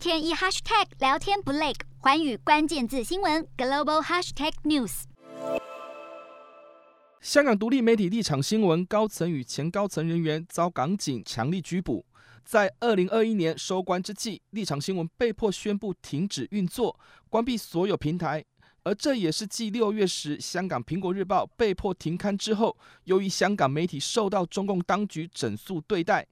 天一 hashtag 聊天不累，环宇关键字新闻 global hashtag news。香港独立媒体立场新闻高层与前高层人员遭港警强力拘捕，在二零二一年收官之际，立场新闻被迫宣布停止运作，关闭所有平台。而这也是继六月时香港苹果日报被迫停刊之后，由于香港媒体受到中共当局整肃对待。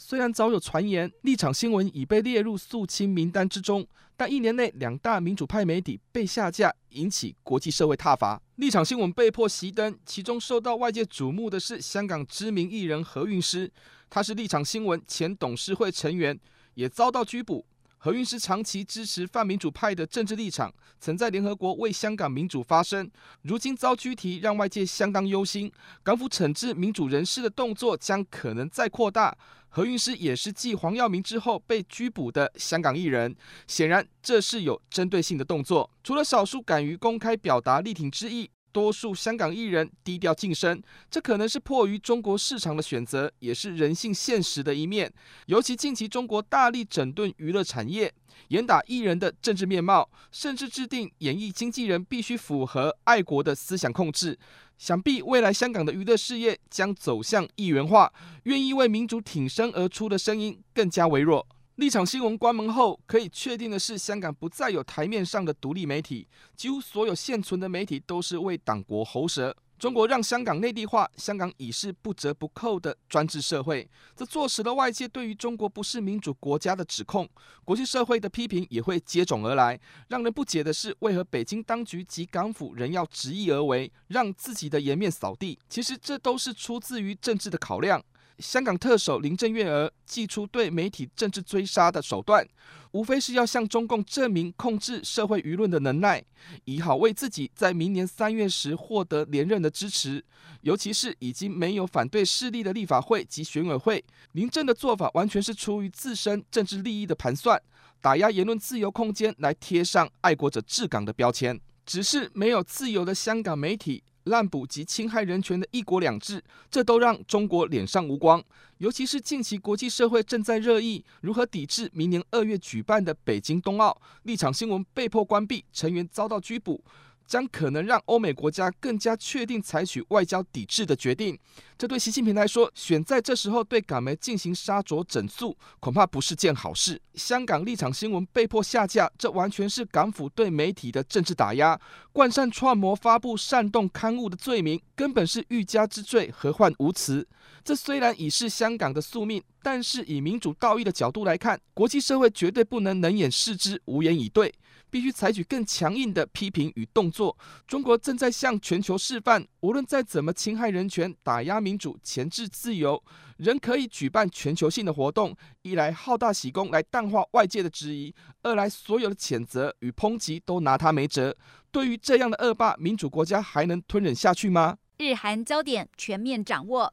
虽然早有传言立场新闻已被列入肃清名单之中，但一年内两大民主派媒体被下架，引起国际社会挞伐。立场新闻被迫熄灯，其中受到外界瞩目的是香港知名艺人何韵诗，他是立场新闻前董事会成员，也遭到拘捕。何韵诗长期支持泛民主派的政治立场，曾在联合国为香港民主发声。如今遭拘提，让外界相当忧心。港府惩治民主人士的动作将可能再扩大。何韵诗也是继黄耀明之后被拘捕的香港艺人，显然这是有针对性的动作。除了少数敢于公开表达力挺之意。多数香港艺人低调晋升，这可能是迫于中国市场的选择，也是人性现实的一面。尤其近期中国大力整顿娱乐产业，严打艺人的政治面貌，甚至制定演艺经纪人必须符合爱国的思想控制。想必未来香港的娱乐事业将走向一元化，愿意为民主挺身而出的声音更加微弱。立场新闻关门后，可以确定的是，香港不再有台面上的独立媒体，几乎所有现存的媒体都是为党国喉舌。中国让香港内地化，香港已是不折不扣的专制社会，这坐实了外界对于中国不是民主国家的指控，国际社会的批评也会接踵而来。让人不解的是，为何北京当局及港府仍要执意而为，让自己的颜面扫地？其实这都是出自于政治的考量。香港特首林郑月娥祭出对媒体政治追杀的手段，无非是要向中共证明控制社会舆论的能耐，以好为自己在明年三月时获得连任的支持。尤其是已经没有反对势力的立法会及选委会，林郑的做法完全是出于自身政治利益的盘算，打压言论自由空间来贴上爱国者治港的标签。只是没有自由的香港媒体。滥捕及侵害人权的一国两制，这都让中国脸上无光。尤其是近期国际社会正在热议如何抵制明年二月举办的北京冬奥，立场新闻被迫关闭，成员遭到拘捕。将可能让欧美国家更加确定采取外交抵制的决定。这对习近平来说，选在这时候对港媒进行杀着整肃，恐怕不是件好事。香港立场新闻被迫下架，这完全是港府对媒体的政治打压，冠上串谋发布煽动刊物的罪名，根本是欲加之罪，何患无辞？这虽然已是香港的宿命，但是以民主道义的角度来看，国际社会绝对不能冷眼视之，无言以对。必须采取更强硬的批评与动作。中国正在向全球示范，无论再怎么侵害人权、打压民主、钳制自由，人可以举办全球性的活动。一来好大喜功来淡化外界的质疑；二来所有的谴责与抨击都拿他没辙。对于这样的恶霸，民主国家还能吞忍下去吗？日韩焦点全面掌握。